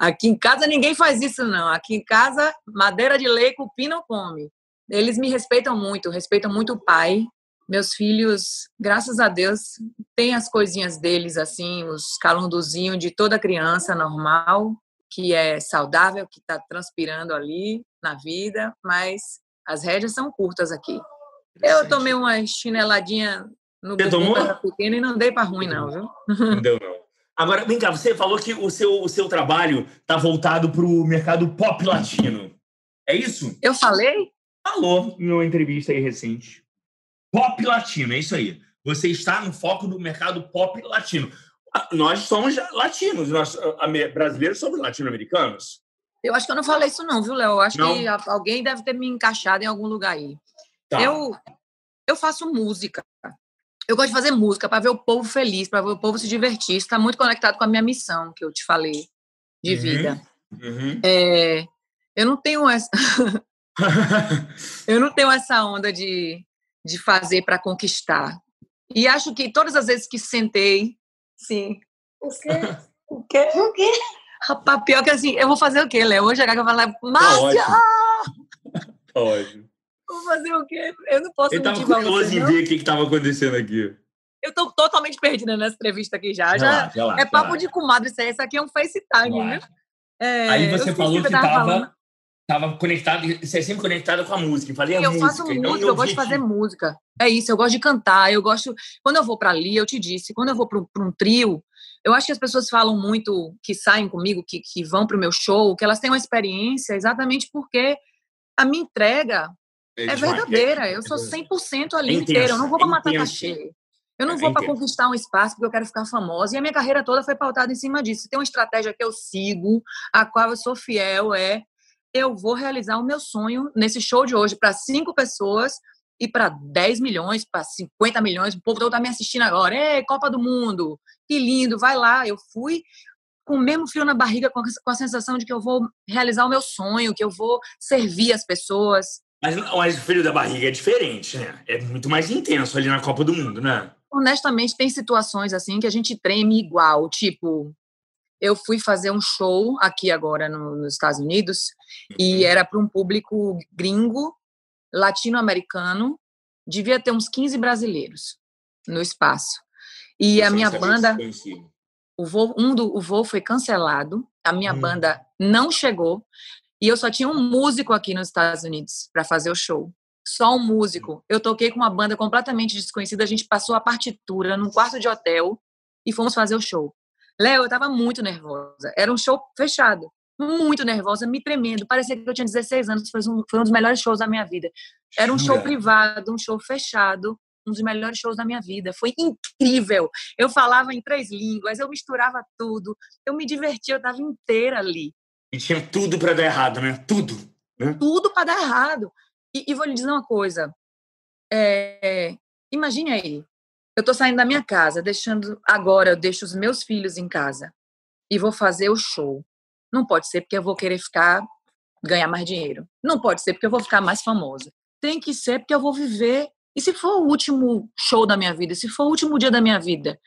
aqui em casa ninguém faz isso, não. Aqui em casa, madeira de lei, cupim não come. Eles me respeitam muito, respeitam muito o pai. Meus filhos, graças a Deus, têm as coisinhas deles, assim, os calunduzinhos de toda criança normal, que é saudável, que está transpirando ali na vida, mas as rédeas são curtas aqui. Eu tomei uma chineladinha no bumbum pequena e não dei para ruim, não, viu? Não deu, não. Agora, vem cá, você falou que o seu, o seu trabalho está voltado para o mercado pop latino. É isso? Eu falei? Falou em uma entrevista aí recente. Pop latino, é isso aí. Você está no foco do mercado pop latino. Nós somos latinos, nós brasileiros somos latino-americanos. Eu acho que eu não falei isso, não, viu, Léo? Eu acho Não? que alguém deve ter me encaixado em algum lugar aí. Tá. Eu, eu faço música. Eu gosto de fazer música para ver o povo feliz, para ver o povo se divertir. Está muito conectado com a minha missão que eu te falei de Uhum. vida. Uhum. É, eu não tenho essa, eu não tenho essa onda de, de fazer para conquistar. E acho que todas as vezes que sentei, sim. O quê? O quê? O quê? Rapaz, pior que assim, eu vou fazer o quê, Léo? Hoje chegar que eu vou falar, Márcia, Tá ótimo. vou fazer o quê? Eu não posso Ele tava motivar curioso você, em não. ver o que estava acontecendo aqui. Eu tô totalmente perdida nessa entrevista aqui já. já Relaxa, relaxa, é papo relaxa. de comadre, isso aqui é um FaceTime, né? É, Aí eu você falou eu que tava falando. Estava tava conectado, você é sempre conectada com a música, fazia eu música. faço música, eu gosto de fazer música. É isso, eu gosto de cantar, eu gosto. Quando eu vou para ali, eu te disse, quando eu vou para um trio, eu acho que as pessoas falam muito que saem comigo, que, que vão para o meu show, que elas têm uma experiência exatamente porque a minha entrega é, demais. verdadeira. Eu É sou verdade. 100% ali É inteira. Eu não vou é para matar cachê. Eu não É vou para conquistar um espaço porque eu quero ficar famosa. E a minha carreira toda foi pautada em cima disso. Tem uma estratégia que eu sigo, a qual eu sou fiel, é eu vou realizar o meu sonho nesse show de hoje para cinco pessoas e para 10 milhões, para 50 milhões. O povo todo tá me assistindo agora. Ei, Copa do Mundo, que lindo, vai lá. Eu fui com o mesmo frio na barriga, com a, com a sensação de que eu vou realizar o meu sonho, que eu vou servir as pessoas. Mas, mas o frio da barriga é diferente, né? É muito mais intenso ali na Copa do Mundo, né? honestamente, tem situações assim que a gente treme igual. Tipo, eu fui fazer um show aqui agora no- nos Estados Unidos e era para um público gringo, latino-americano, devia ter uns 15 brasileiros no espaço. E a Sem minha banda, o voo, um do, o voo foi cancelado, a minha Hum. banda não chegou e eu só tinha um músico aqui nos Estados Unidos para fazer o show. Só um músico. Eu toquei com uma banda completamente desconhecida, a gente passou a partitura num quarto de hotel e fomos fazer o show. Léo, eu tava muito nervosa. Era um show fechado. Muito nervosa, me tremendo. Parecia que eu tinha 16 anos. Foi um, foi um dos melhores shows da minha vida. Era um show privado, um show fechado. Um dos melhores shows da minha vida. Foi incrível. Eu falava em três línguas, eu misturava tudo. Eu me divertia, eu tava inteira ali. E tinha tudo pra dar errado, né? Tudo. Tudo para dar errado. E, e vou lhe dizer uma coisa. É, imagine aí. Eu tô saindo da minha casa, deixando. Agora eu deixo os meus filhos em casa e vou fazer o show. Não pode ser porque eu vou querer ficar. ganhar mais dinheiro. Não pode ser porque eu vou ficar mais famosa. Tem que ser porque eu vou viver. E se for o último show da minha vida, se for o último dia da minha vida,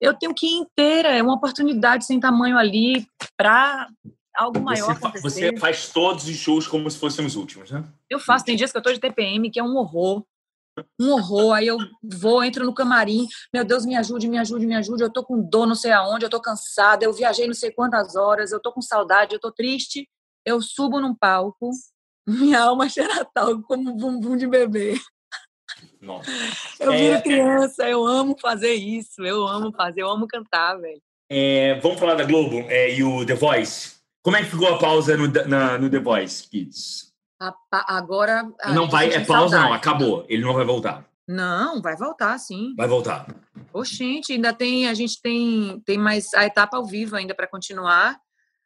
eu tenho que ir inteira. É uma oportunidade sem tamanho ali para algo maior Você, acontecer. você faz todos os shows como se fossem os últimos, né? Eu faço, tem dias que eu tô de TPM, que é um horror. Um horror. Aí eu vou, entro no camarim, meu Deus, me ajude, me ajude, me ajude. Eu tô com dor, não sei aonde, eu tô cansada, eu viajei não sei quantas horas, eu tô com saudade, eu tô triste. Eu subo num palco, minha alma cheira talco como um bumbum de bebê. Nossa. Eu É, viro é. criança, eu amo fazer isso, eu amo fazer, eu amo cantar, velho. É, vamos falar da Globo é, e o The Voice. Como é que ficou a pausa no, na- no The Voice, Kids? A pa- Agora. a não vai, é pausa, não, saudade. acabou. Ele não vai voltar. Não, vai voltar, sim. Vai voltar. Oxente, ainda tem, a gente tem, tem mais a etapa ao vivo ainda para continuar.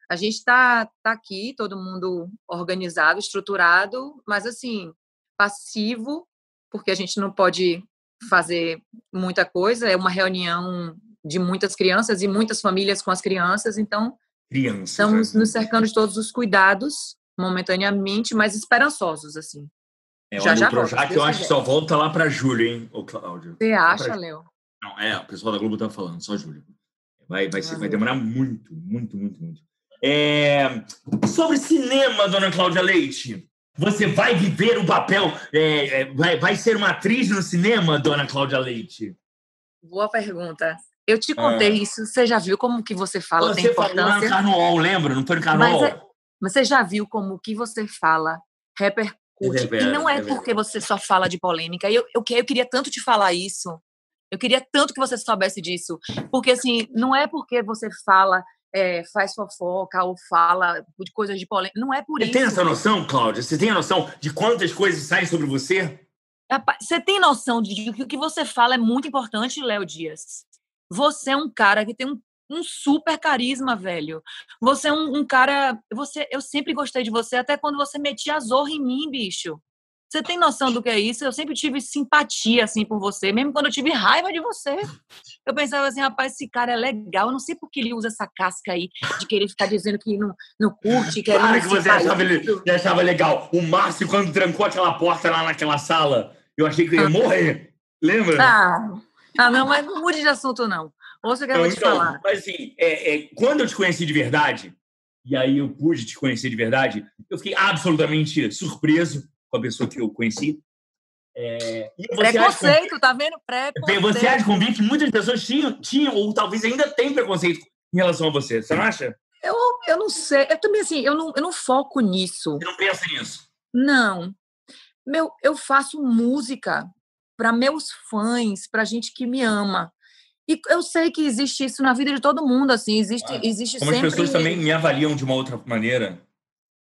A gente está tá aqui, todo mundo organizado, estruturado, mas assim, passivo, porque a gente não pode fazer muita coisa. É uma reunião de muitas crianças e muitas famílias com as crianças, então Criança. estamos né? nos cercando de todos os cuidados, momentaneamente, mas esperançosos, assim. É, já, já o Projac se eu acho que só volta lá pra julho, hein, ô Cláudio? Você acha, Léo? Não, é, o pessoal da Globo tá falando, só julho. Vai, vai, ser- Ah, vai demorar muito, muito, muito, muito. É, sobre cinema, dona Cláudia Leite. Você vai viver o papel, é, é, vai, vai ser uma atriz no cinema, dona Cláudia Leite? Boa pergunta. Eu te contei Ah. isso, você já viu como que você fala tem Você falou no importância? Carnaval, lembra? Não foi no Carnaval? Você já viu como o que você fala repercute? Reverbera, e não é reverbera. porque você só fala de polêmica. Eu, eu, eu queria tanto te falar isso. Eu queria tanto que você soubesse disso. Porque, assim, não é porque você fala, é, faz fofoca ou fala de coisas de polêmica. Não é por Você isso. tem essa noção, Cláudia? Você tem a noção de quantas coisas saem sobre você? Você tem noção de que o que você fala é muito importante, Léo Dias? Você é um cara que tem um, um super carisma, velho. Você é um, um cara. Você, eu sempre gostei de você, até quando você metia a zorra em mim, bicho. Você tem noção do que é isso? Eu sempre tive simpatia, assim, por você, mesmo quando eu tive raiva de você. Eu pensava assim, rapaz, esse cara é legal. Eu não sei por que ele usa essa casca aí de querer ficar dizendo que não, não curte, querendo Claro que você achava, ele- achava legal. O Márcio, quando trancou aquela porta lá naquela sala, eu achei que eu ia morrer. Lembra? Ah, ah, não, mas não mude de assunto, não. Ouça o que eu vou te então, falar. Mas assim, é, é, quando eu te conheci de verdade, e aí eu pude te conhecer de verdade, eu fiquei absolutamente surpreso com a pessoa que eu conheci. É, e Preconceito, tá vendo? Preconceito. você há de convir que muitas pessoas tinham, tinham, ou talvez ainda têm preconceito em relação a você. Você não acha? Eu, eu não sei. Eu também, assim, eu não, eu não foco nisso. Você não pensa nisso? Não. Meu, eu faço música para meus fãs, para gente que me ama. E eu sei que existe isso na vida de todo mundo, assim. Existe, Ah, existe Como sempre... as pessoas também me avaliam de uma outra maneira.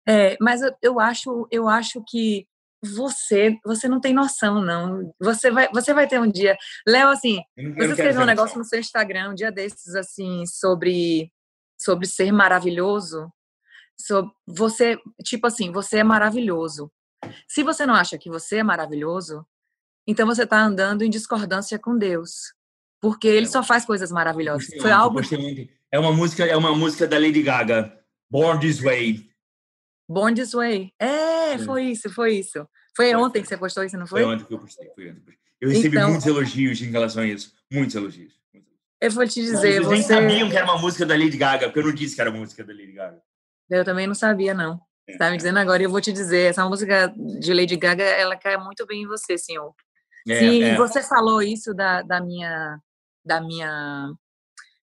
É, mas eu, eu acho, eu acho que você, você não tem noção, não. Você vai, você vai ter um dia. Léo, assim, você escreveu um negócio no seu Instagram um dia desses, assim, sobre, sobre ser maravilhoso. Sobre você, tipo assim, você é maravilhoso. Se você não acha que você é maravilhoso, então você está andando em discordância com Deus, porque Ele só faz coisas maravilhosas. Foi algo. É uma música, é uma música da Lady Gaga, Born This Way. Born This Way. É, foi isso, foi isso. Foi ontem que você postou isso, não foi? Foi ontem que eu postei. Foi ontem. Eu recebi então, muitos elogios em relação a isso. Muitos elogios. Eu vou te dizer. Vocês você... nem sabiam que era uma música da Lady Gaga, porque eu não disse que era uma música da Lady Gaga. Eu também não sabia, não. É, você tá me é. dizendo agora eu vou te dizer. Essa música de Lady Gaga, ela cai muito bem em você, senhor. É, Sim, é. você falou isso da, da minha. Da minha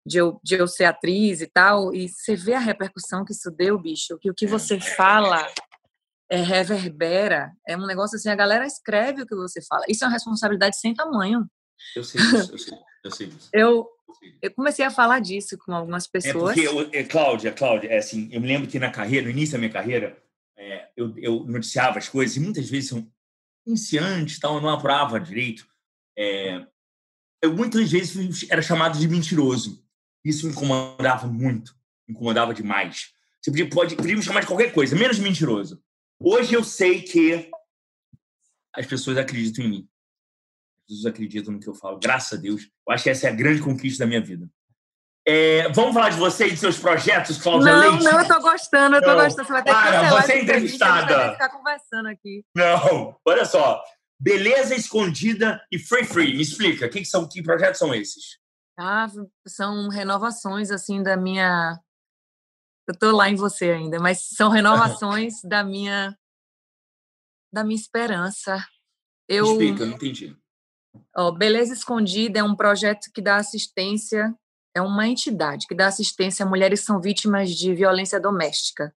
de eu, de eu ser atriz e tal, e você vê a repercussão que isso deu, bicho, que o que você fala é, reverbera, é um negócio assim, a galera escreve o que você fala. Isso é uma responsabilidade sem tamanho. Eu sei disso, eu sei, eu sei disso. Eu, eu comecei a falar disso com algumas pessoas. É porque, é, Cláudia, Cláudia, é assim, eu me lembro que na carreira, no início da minha carreira, é, eu, eu noticiava as coisas, e muitas vezes são iniciantes, tal, eu não apurava direito. É, eu muitas vezes era chamado de mentiroso. Isso me incomodava muito, me incomodava demais. Você podia, pode, podia me chamar de qualquer coisa, menos mentiroso. Hoje eu sei que as pessoas acreditam em mim. As pessoas acreditam no que eu falo, graças a Deus. Eu acho que essa é a grande conquista da minha vida. É, vamos falar de você e de seus projetos, Cláudia não, Leite? Não, não, eu tô gostando, eu tô não. gostando. Você vai ter Para, que cancelar você é entrevistada. Vai ficar conversando aqui. Não, olha só. Beleza Escondida e Free Free. Me explica, que, que, são, que projetos são esses? Ah, são renovações, assim, da minha eu tô lá em você ainda, mas são renovações da minha da minha esperança. Eu Explica, não entendi. Ó, Beleza Escondida é um projeto que dá assistência, é uma entidade que dá assistência a mulheres que são vítimas de violência doméstica.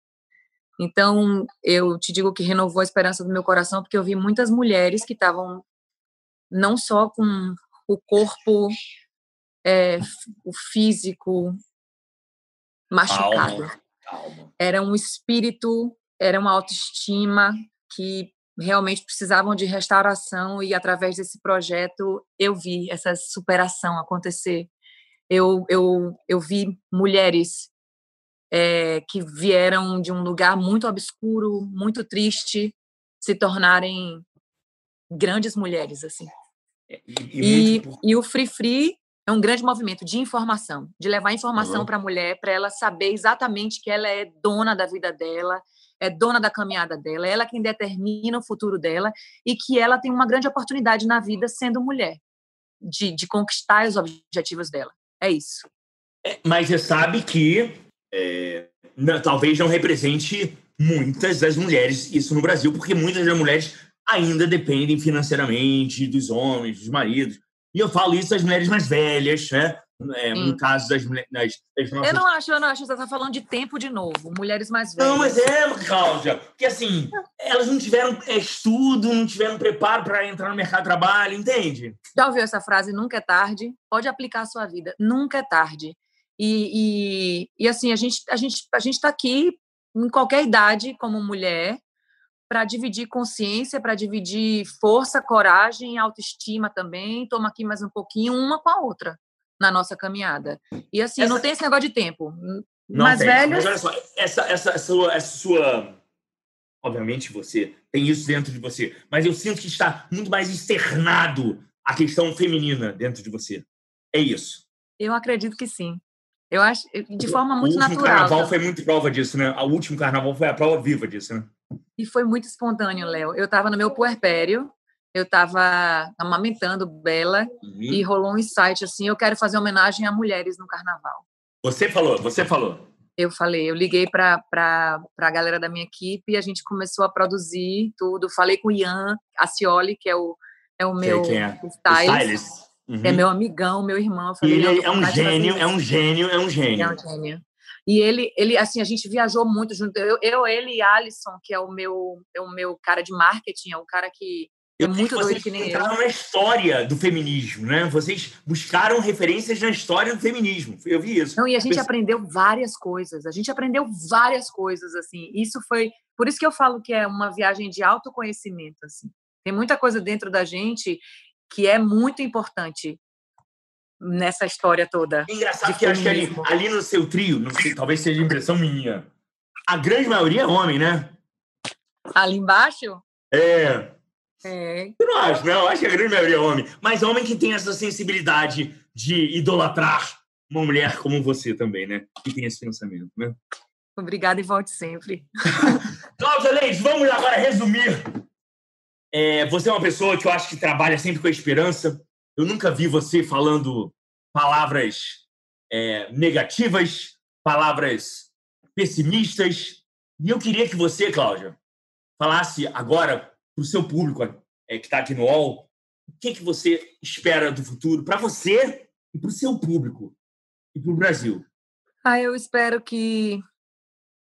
Então, eu te digo que renovou a esperança do meu coração, porque eu vi muitas mulheres que estavam não só com o corpo, é, o físico machucado, era um espírito, era uma autoestima que realmente precisavam de restauração e através desse projeto eu vi essa superação acontecer. Eu, eu, eu vi mulheres é, que vieram de um lugar muito obscuro, muito triste, se tornarem grandes mulheres assim. É, e, e, e o Free Free é um grande movimento de informação, de levar informação uhum. para a mulher, para ela saber exatamente que ela é dona da vida dela, é dona da caminhada dela, ela quem determina o futuro dela e que ela tem uma grande oportunidade na vida sendo mulher, de, de conquistar os objetivos dela. É isso. É, mas você sabe que é, não, talvez não represente muitas das mulheres isso no Brasil, porque muitas das mulheres ainda dependem financeiramente dos homens, dos maridos. E eu falo isso das mulheres mais velhas, né? É, no caso das mulheres. Das, nossas... Eu não acho, eu não acho. Você está falando de tempo de novo, mulheres mais velhas. Não, mas é, Cláudia, porque assim, elas não tiveram estudo, não tiveram preparo para entrar no mercado de trabalho, entende? Já ouviu essa frase? Nunca é tarde. Pode aplicar a sua vida. Nunca é tarde. E, e, e assim, a gente a gente a gente está aqui em qualquer idade como mulher para dividir consciência, para dividir força, coragem, autoestima também. Toma aqui mais um pouquinho, uma com a outra, na nossa caminhada. E assim, essa... não tem esse negócio de tempo. Não tem. velhos. Mas olha só, essa, essa, sua, essa sua. Obviamente você tem isso dentro de você, mas eu sinto que está muito mais externado a questão feminina dentro de você. É isso. Eu acredito que sim. Eu acho de forma muito natural. O último natural, carnaval foi muito prova disso, né? O último carnaval foi a prova viva disso, né? E foi muito espontâneo, Léo. Eu estava no meu puerpério, eu estava amamentando Bela uhum. e rolou um insight assim, eu quero fazer homenagem a mulheres no carnaval. Você falou, você falou. Eu falei, eu liguei para a galera da minha equipe e a gente começou a produzir tudo. Falei com o Ian Acioli, que é o, é o meu quem é? stylist. Stylist. Uhum. É meu amigão, meu irmão. Falei, ele é um gênio, é um gênio, é um gênio. É um gênio. E ele, ele, assim, a gente viajou muito junto. Eu, eu ele e Alisson, que é o meu, é o meu cara de marketing, é o cara que é muito doido que nem entraram eu. na história do feminismo, né? Vocês buscaram referências na história do feminismo. Eu vi isso. Não, e a gente aprendeu várias coisas. A gente aprendeu várias coisas, assim. Isso foi Por isso que eu falo que é uma viagem de autoconhecimento, assim. Tem muita coisa dentro da gente que é muito importante nessa história toda. É engraçado que acho que ali, ali no seu trio, sei, talvez seja impressão minha, a grande maioria é homem, né? Ali embaixo? É. É. Eu não acho, não. Acho que a grande maioria é homem. Mas homem que tem essa sensibilidade de idolatrar uma mulher como você também, né? Que tem esse pensamento, né? Obrigada e volte sempre. Cláudia Leite, vamos agora resumir. É, você é uma pessoa que eu acho que trabalha sempre com a esperança. Eu nunca vi você falando palavras é, negativas, palavras pessimistas. E eu queria que você, Cláudia, falasse agora para o seu público é, que está aqui no UOL, o que, que você espera do futuro para você e para o seu público e para o Brasil? Ah, eu espero que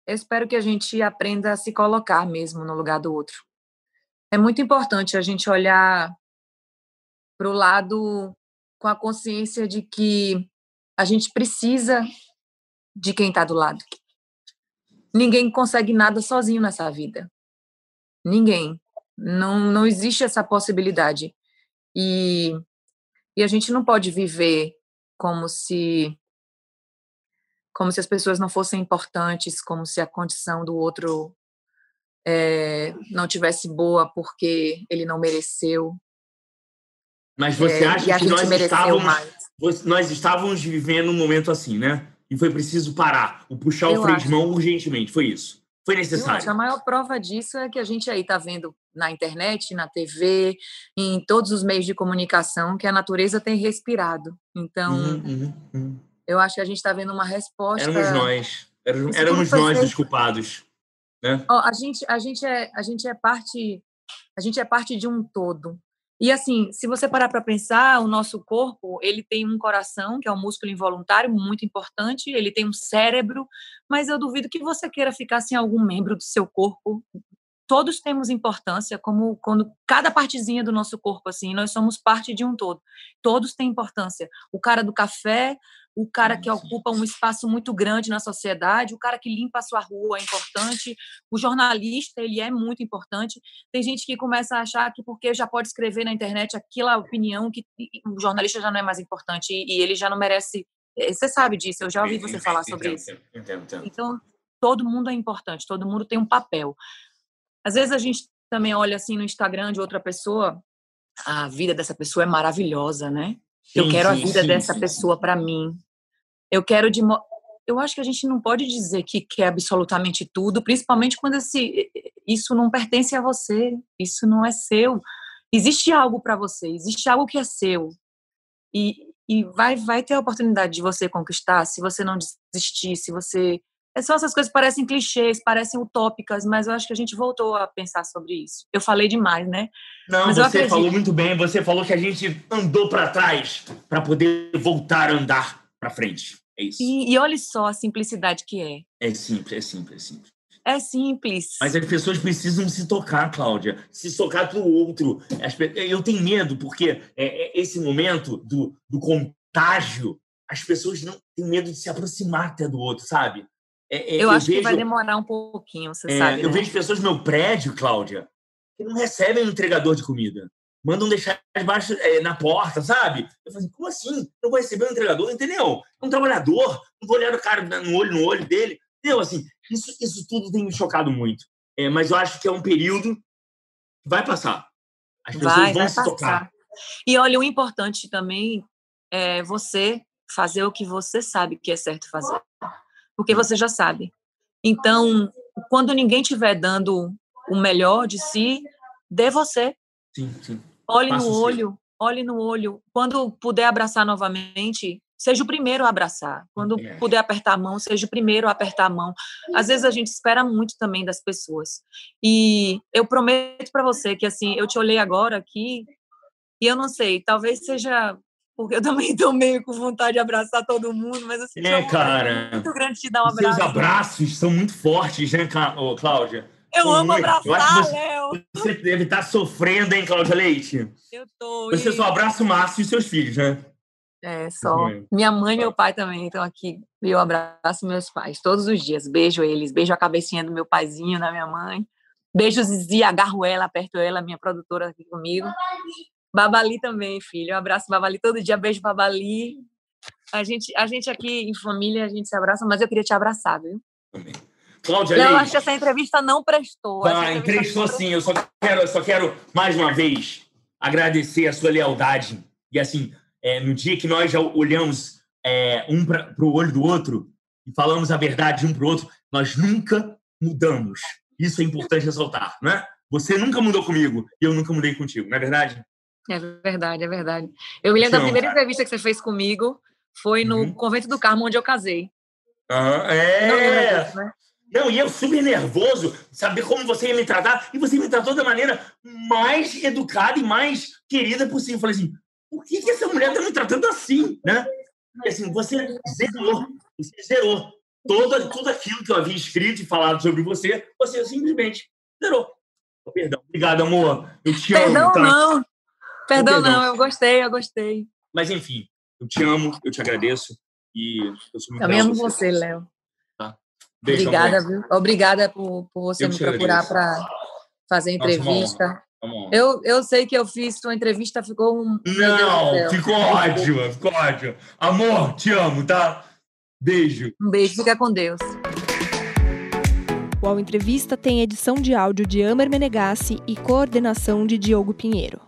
eu espero que a gente aprenda a se colocar mesmo no lugar do outro. É muito importante a gente olhar para o lado com a consciência de que a gente precisa de quem está do lado. Ninguém consegue nada sozinho nessa vida. Ninguém. Não, não existe essa possibilidade. E, e a gente não pode viver como se como se as pessoas não fossem importantes, como se a condição do outro é, não tivesse boa porque ele não mereceu. Mas você é, acha que nós estávamos, nós estávamos vivendo um momento assim, né? E foi preciso parar, o puxar Eu o freio acho. de mão urgentemente, foi isso. Foi necessário. a maior prova disso é que a gente aí está vendo na internet, na TV, em todos os meios de comunicação que a natureza tem respirado. Então, uhum, uhum, uhum. eu acho que a gente está vendo uma resposta. Éramos nós. Éramos, éramos nós os culpados. Oh, a, gente, a, gente é, a gente é parte. A gente é parte de um todo. E assim, se você parar para pensar, o nosso corpo, ele tem um coração, que é um músculo involuntário muito importante, ele tem um cérebro, mas eu duvido que você queira ficar sem algum membro do seu corpo. Todos temos importância, como quando cada partezinha do nosso corpo assim, nós somos parte de um todo. Todos têm importância. O cara do café, o cara que ocupa um espaço muito grande na sociedade, o cara que limpa a sua rua é importante, o jornalista, ele é muito importante. Tem gente que começa a achar que porque já pode escrever na internet aquela opinião que o jornalista já não é mais importante e ele já não merece. Eh, você sabe disso, eu já ouvi você falar sobre isso. Então, todo mundo é importante, todo mundo tem um papel. Às vezes a gente também olha assim no Instagram de outra pessoa, a vida dessa pessoa é maravilhosa, né? Eu quero sim, a vida sim, dessa sim, pessoa para mim. Eu quero de eu acho que a gente não pode dizer que quer absolutamente tudo, principalmente quando esse, isso não pertence a você, isso não é seu. Existe algo para você, existe algo que é seu. E, e vai, vai ter a oportunidade de você conquistar se você não desistir, se você. É só essas coisas parecem clichês, parecem utópicas, mas eu acho que a gente voltou a pensar sobre isso. Eu falei demais, né? Não, mas você falou muito bem. Você falou que a gente andou para trás para poder voltar a andar para frente. É isso. E, e olha só a simplicidade que é. É simples, é simples, é simples. É simples. Mas as pessoas precisam se tocar, Cláudia. Se tocar para o outro. Eu tenho medo, porque é, é, esse momento do, do contágio, as pessoas não têm medo de se aproximar até do outro, sabe? É, é, eu, eu, acho vejo, que vai demorar um pouquinho, você é, sabe. Eu né? vejo pessoas no meu prédio, Cláudia, que não recebem um entregador de comida mandam deixar debaixo, é, na porta, sabe? Eu falei, assim, como assim? Eu vou receber um entregador, entendeu? Um trabalhador, não vou olhar o cara no olho no olho dele. Entendeu? Assim, isso, isso tudo tem me chocado muito. É, mas eu acho que é um período que vai passar. As pessoas vai, vão vai se passar. tocar. E olha, o importante também é você fazer o que você sabe que é certo fazer. Porque você já sabe. Então, quando ninguém estiver dando o melhor de si, dê você. Sim, sim. Olhe no olho, olhe no olho. Quando puder abraçar novamente, seja o primeiro a abraçar. Quando é. puder apertar a mão, seja o primeiro a apertar a mão. Às vezes a gente espera muito também das pessoas. E eu prometo para você que assim, eu te olhei agora aqui e eu não sei, talvez seja porque eu também estou meio com vontade de abraçar todo mundo, mas assim, é, cara, muito grande te dar um abraço. Seus abraços são muito fortes, né, Cláudia? Eu amo abraçar, Léo. Você deve estar tá sofrendo, hein, Cláudia Leite? Eu tô. Você e... só abraça o Márcio e seus filhos, né? É, só. Minha mãe e meu pai também estão aqui. E eu abraço meus pais todos os dias. Beijo eles. Beijo a cabecinha do meu paizinho, da minha mãe. Beijo Zizi, agarro ela, aperto ela, minha produtora aqui comigo. Babali também, filho. Um abraço Babali todo dia. Beijo Babali. A gente, a gente aqui em família, a gente se abraça, mas eu queria te abraçar, viu? Também. Cláudia Não, acho que essa entrevista não prestou. Ah, entrevistou sim. Eu só quero, eu só quero, mais uma vez, agradecer a sua lealdade. E assim, é, no dia que nós já olhamos é, um para o olho do outro e falamos a verdade um para o outro, nós nunca mudamos. Isso é importante ressaltar, não é? Você nunca mudou comigo e eu nunca mudei contigo, não é verdade? É verdade, é verdade. Eu me lembro da primeira cara. entrevista que você fez comigo, foi no uhum. Convento do Carmo, onde eu casei. Ah, é. Disso, né? Não, e eu super nervoso, saber como você ia me tratar, e você me tratou da maneira mais educada e mais querida possível. Eu falei assim, por que, que essa mulher está me tratando assim, né? E assim, você zerou, você zerou todo, tudo aquilo que eu havia escrito e falado sobre você, você simplesmente zerou. Oh, perdão, obrigado, amor. Eu te perdão, amo. Tá? Não. Perdão, não, eu gostei, eu gostei. Mas enfim, eu te amo, eu te agradeço e eu sou muito Também amo você, Léo. Tá. Beijo, Obrigada, viu? Obrigada por, por você eu me procurar para fazer entrevista. Nossa, eu, eu sei que eu fiz sua entrevista, ficou um. Não, ficou ótimo, ficou ótimo. Amor, te amo, tá? Beijo. Um beijo, fica com Deus. O Entrevista tem edição de áudio de Amer Menegassi e coordenação de Diogo Pinheiro.